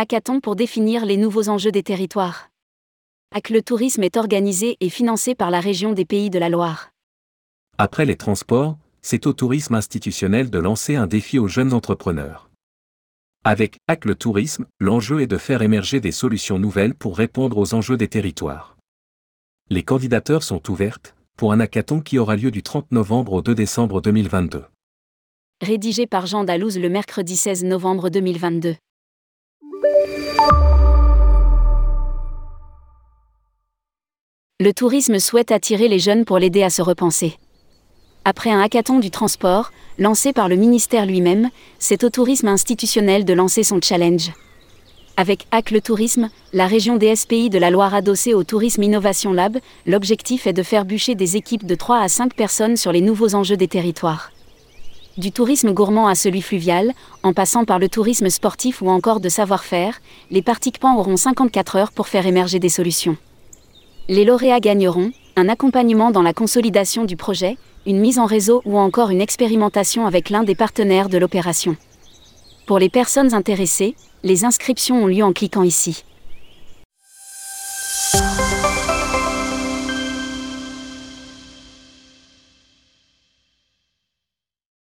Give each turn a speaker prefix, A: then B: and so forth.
A: hackathon pour définir les nouveaux enjeux des territoires. Hack le tourisme est organisé et financé par la région des Pays de la Loire.
B: Après les transports, c'est au tourisme institutionnel de lancer un défi aux jeunes entrepreneurs. Avec Hack le tourisme, l'enjeu est de faire émerger des solutions nouvelles pour répondre aux enjeux des territoires. Les candidatures sont ouvertes pour un hackathon qui aura lieu du 30 novembre au 2 décembre 2022.
A: Rédigé par Jean Dalouse le mercredi 16 novembre 2022. Le tourisme souhaite attirer les jeunes pour l'aider à se repenser. Après un hackathon du transport, lancé par le ministère lui-même, c'est au tourisme institutionnel de lancer son challenge. Avec Hack le tourisme, la région des SPI de la Loire adossée au Tourisme Innovation Lab, l'objectif est de faire bûcher des équipes de 3 à 5 personnes sur les nouveaux enjeux des territoires. Du tourisme gourmand à celui fluvial, en passant par le tourisme sportif ou encore de savoir-faire, les participants auront 54 heures pour faire émerger des solutions. Les lauréats gagneront un accompagnement dans la consolidation du projet, une mise en réseau ou encore une expérimentation avec l'un des partenaires de l'opération. Pour les personnes intéressées, les inscriptions ont lieu en cliquant ici.